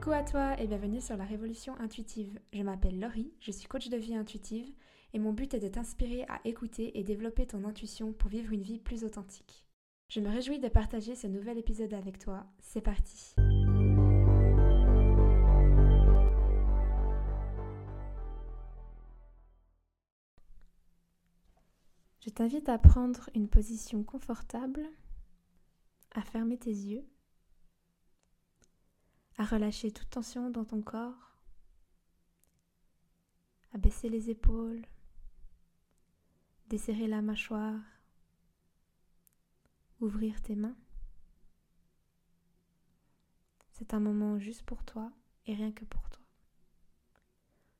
Coucou à toi et bienvenue sur la Révolution Intuitive. Je m'appelle Laurie, je suis coach de vie intuitive et mon but est de t'inspirer à écouter et développer ton intuition pour vivre une vie plus authentique. Je me réjouis de partager ce nouvel épisode avec toi. C'est parti Je t'invite à prendre une position confortable, à fermer tes yeux à relâcher toute tension dans ton corps, à baisser les épaules, desserrer la mâchoire, ouvrir tes mains. C'est un moment juste pour toi et rien que pour toi.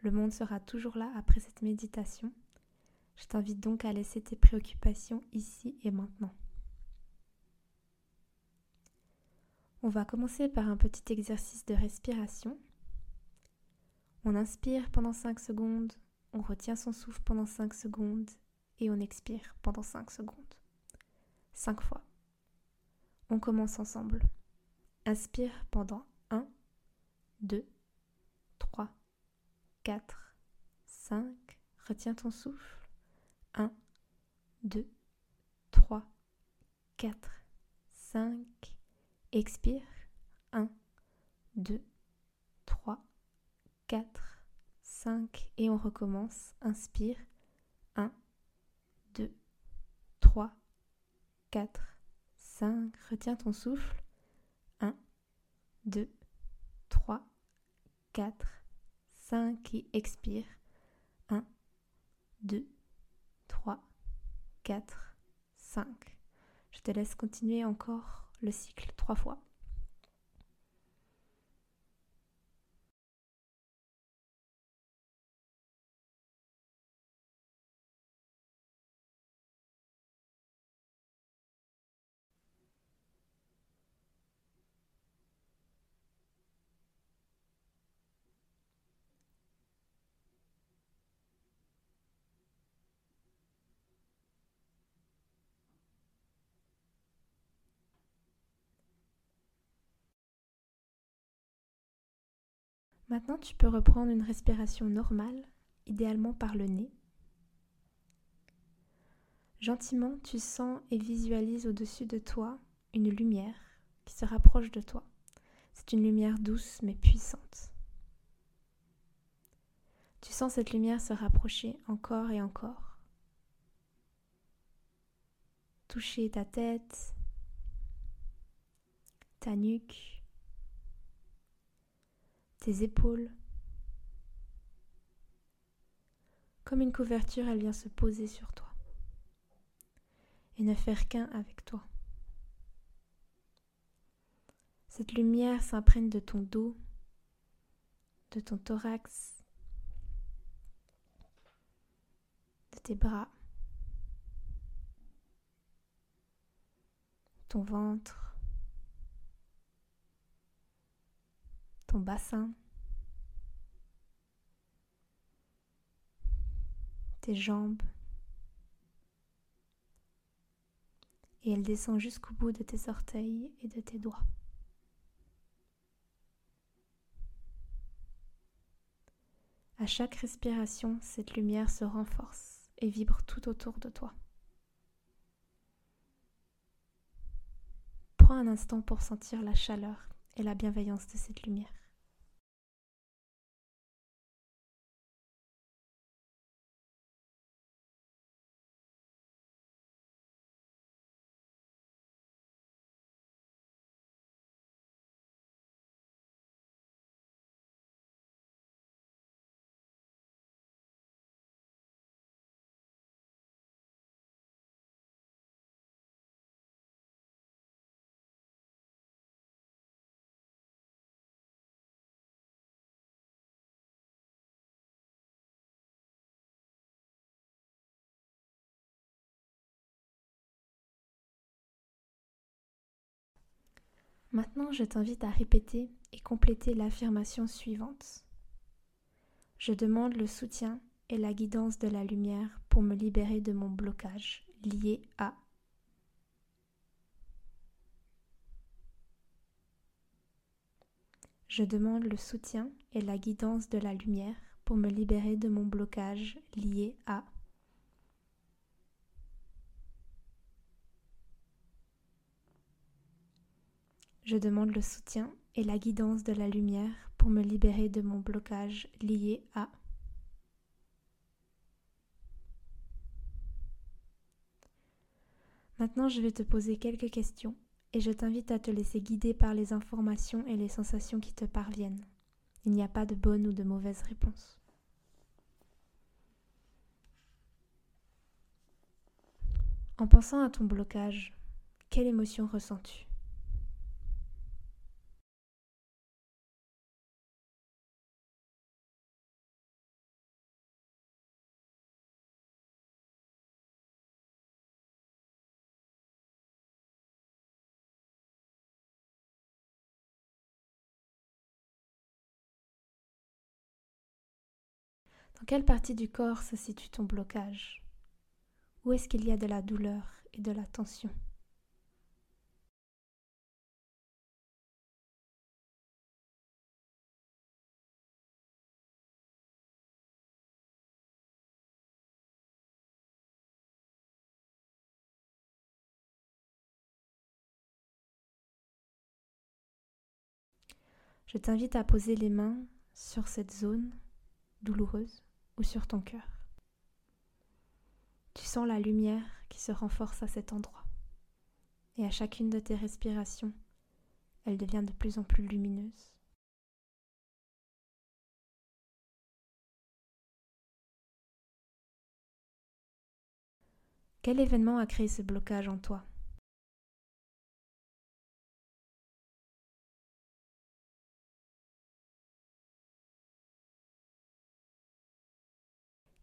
Le monde sera toujours là après cette méditation. Je t'invite donc à laisser tes préoccupations ici et maintenant. On va commencer par un petit exercice de respiration. On inspire pendant 5 secondes, on retient son souffle pendant 5 secondes et on expire pendant 5 secondes. 5 fois. On commence ensemble. Inspire pendant 1, 2, 3, 4, 5. Retiens ton souffle. 1, 2, 3, 4, 5. Expire. 1, 2, 3, 4, 5. Et on recommence. Inspire. 1, 2, 3, 4, 5. Retiens ton souffle. 1, 2, 3, 4, 5. Et expire. 1, 2, 3, 4, 5. Je te laisse continuer encore le cycle trois fois. Maintenant, tu peux reprendre une respiration normale, idéalement par le nez. Gentiment, tu sens et visualises au-dessus de toi une lumière qui se rapproche de toi. C'est une lumière douce mais puissante. Tu sens cette lumière se rapprocher encore et encore. Toucher ta tête, ta nuque, tes épaules. Comme une couverture, elle vient se poser sur toi et ne faire qu'un avec toi. Cette lumière s'imprègne de ton dos, de ton thorax, de tes bras, ton ventre, ton bassin, tes jambes, et elle descend jusqu'au bout de tes orteils et de tes doigts. À chaque respiration, cette lumière se renforce et vibre tout autour de toi. Prends un instant pour sentir la chaleur et la bienveillance de cette lumière. Maintenant, je t'invite à répéter et compléter l'affirmation suivante. Je demande le soutien et la guidance de la lumière pour me libérer de mon blocage lié à Je demande le soutien et la guidance de la lumière pour me libérer de mon blocage lié à Je demande le soutien et la guidance de la lumière pour me libérer de mon blocage lié à Maintenant, je vais te poser quelques questions et je t'invite à te laisser guider par les informations et les sensations qui te parviennent. Il n'y a pas de bonne ou de mauvaise réponse. En pensant à ton blocage, quelle émotion ressens-tu? Dans quelle partie du corps se situe ton blocage? Où est-ce qu'il y a de la douleur et de la tension? Je t'invite à poser les mains sur cette zone douloureuse sur ton cœur. Tu sens la lumière qui se renforce à cet endroit. Et à chacune de tes respirations, elle devient de plus en plus lumineuse. Quel événement a créé ce blocage en toi?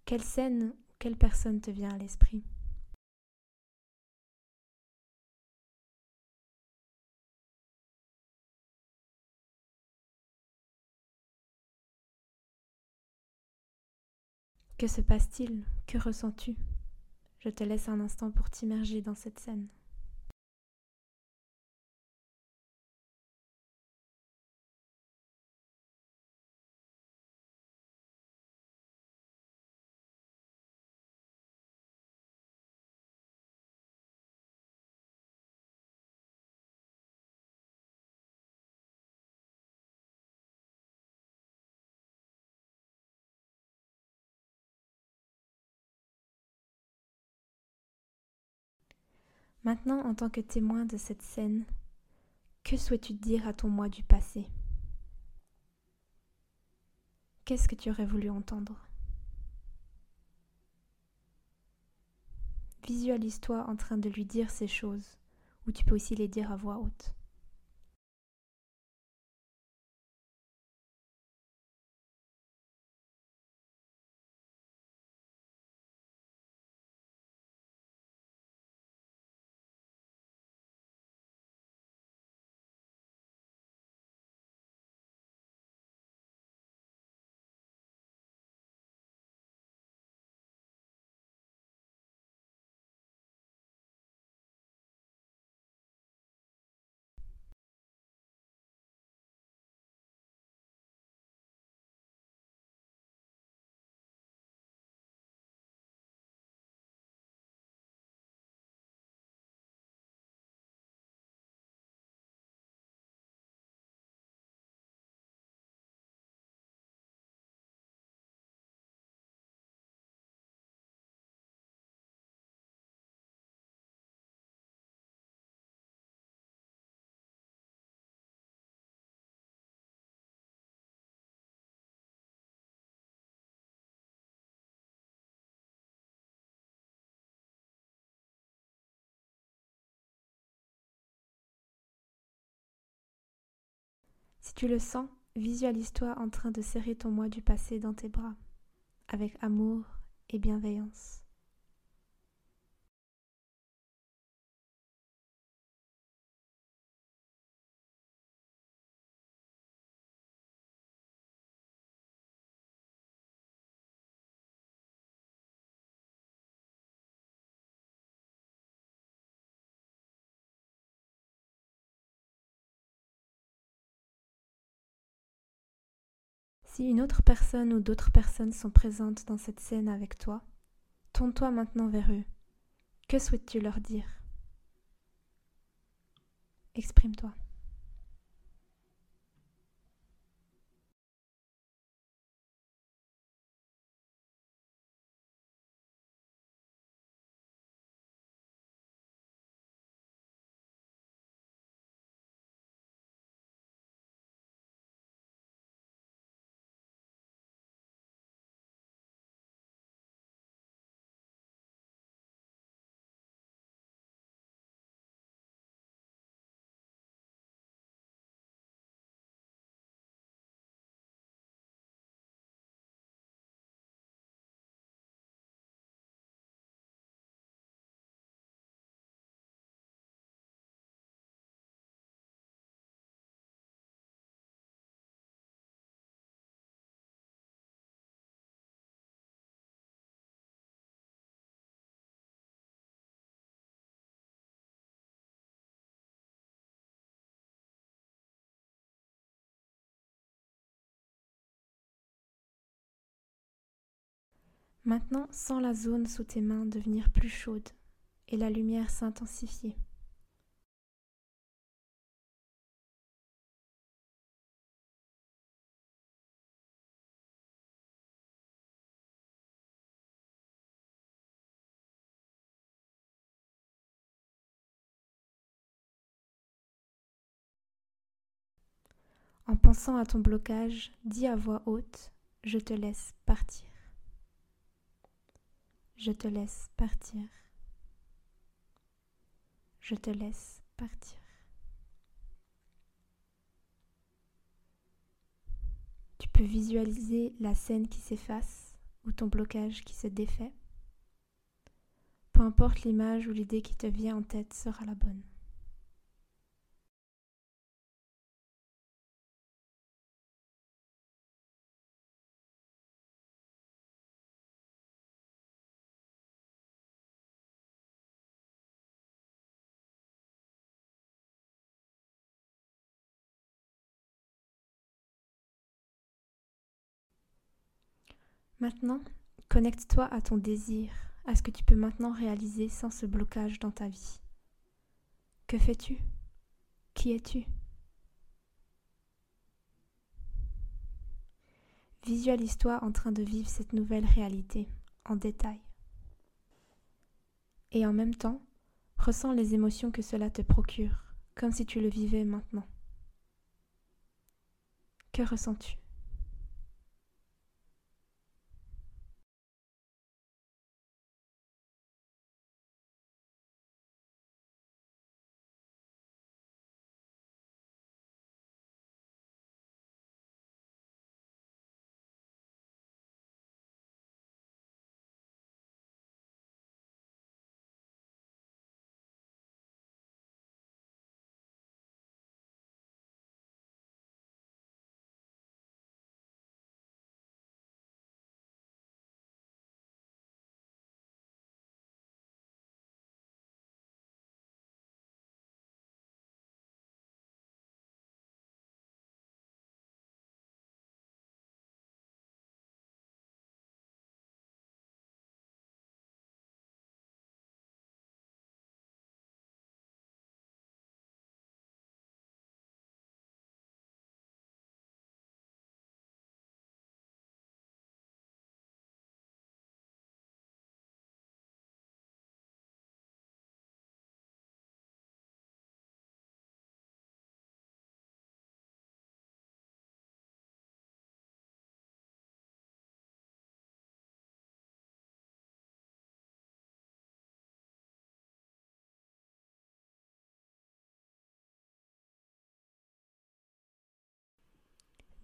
Quelle scène ou quelle personne te vient à l'esprit? Que se passe-t-il? Que ressens-tu? Je te laisse un instant pour t'immerger dans cette scène. Maintenant, en tant que témoin de cette scène, que souhaites-tu dire à ton moi du passé? Qu'est-ce que tu aurais voulu entendre? Visualise-toi en train de lui dire ces choses, ou tu peux aussi les dire à voix haute. Si tu le sens, visualise-toi en train de serrer ton moi du passé dans tes bras, avec amour et bienveillance. Si une autre personne ou d'autres personnes sont présentes dans cette scène avec toi, tourne-toi maintenant vers eux. Que souhaites-tu leur dire? Exprime-toi. Maintenant, sens la zone sous tes mains devenir plus chaude et la lumière s'intensifier. En pensant à ton blocage, dis à voix haute, je te laisse partir. Je te laisse partir. Je te laisse partir. Tu peux visualiser la scène qui s'efface ou ton blocage qui se défait. Peu importe l'image ou l'idée qui te vient en tête sera la bonne. Maintenant, connecte-toi à ton désir, à ce que tu peux maintenant réaliser sans ce blocage dans ta vie. Que fais-tu? Qui es-tu? Visualise-toi en train de vivre cette nouvelle réalité en détail. Et en même temps, ressens les émotions que cela te procure, comme si tu le vivais maintenant. Que ressens-tu?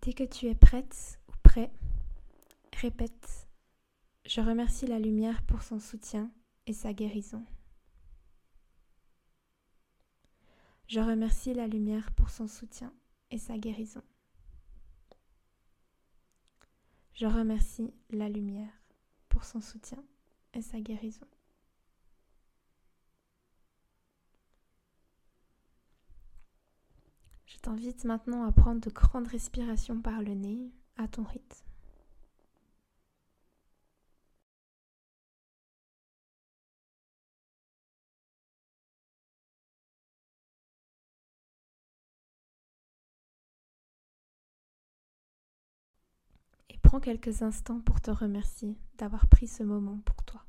Dès que tu es prête ou prêt, répète Je remercie la lumière pour son soutien et sa guérison. Je remercie la lumière pour son soutien et sa guérison. Je remercie la lumière pour son soutien et sa guérison. T'invite maintenant à prendre de grandes respirations par le nez à ton rythme. Et prends quelques instants pour te remercier d'avoir pris ce moment pour toi.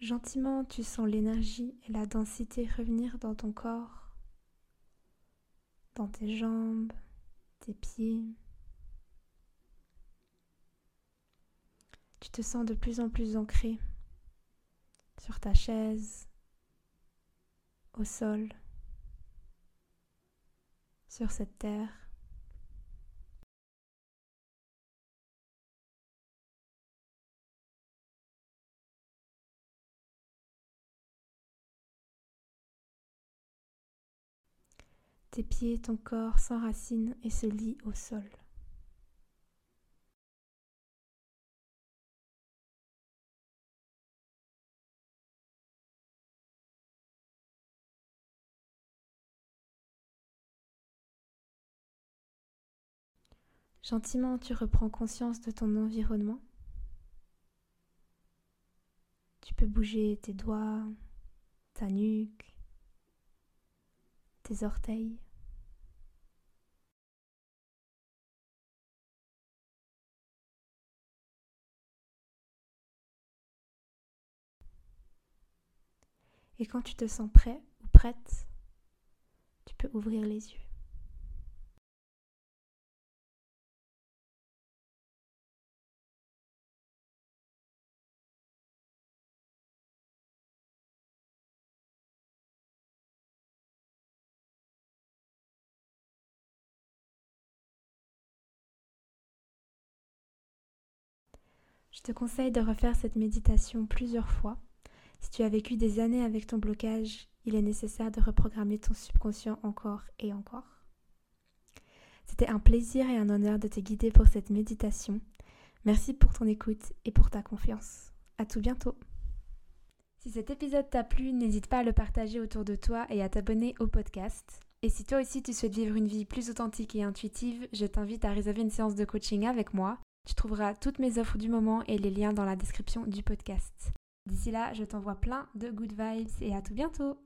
Gentiment, tu sens l'énergie et la densité revenir dans ton corps, dans tes jambes, tes pieds. Tu te sens de plus en plus ancré sur ta chaise, au sol, sur cette terre. Tes pieds, ton corps s'enracinent et se lient au sol. Gentiment, tu reprends conscience de ton environnement. Tu peux bouger tes doigts, ta nuque, orteils. Et quand tu te sens prêt ou prête, tu peux ouvrir les yeux. Je te conseille de refaire cette méditation plusieurs fois. Si tu as vécu des années avec ton blocage, il est nécessaire de reprogrammer ton subconscient encore et encore. C'était un plaisir et un honneur de te guider pour cette méditation. Merci pour ton écoute et pour ta confiance. À tout bientôt. Si cet épisode t'a plu, n'hésite pas à le partager autour de toi et à t'abonner au podcast. Et si toi aussi tu souhaites vivre une vie plus authentique et intuitive, je t'invite à réserver une séance de coaching avec moi. Tu trouveras toutes mes offres du moment et les liens dans la description du podcast. D'ici là, je t'envoie plein de good vibes et à tout bientôt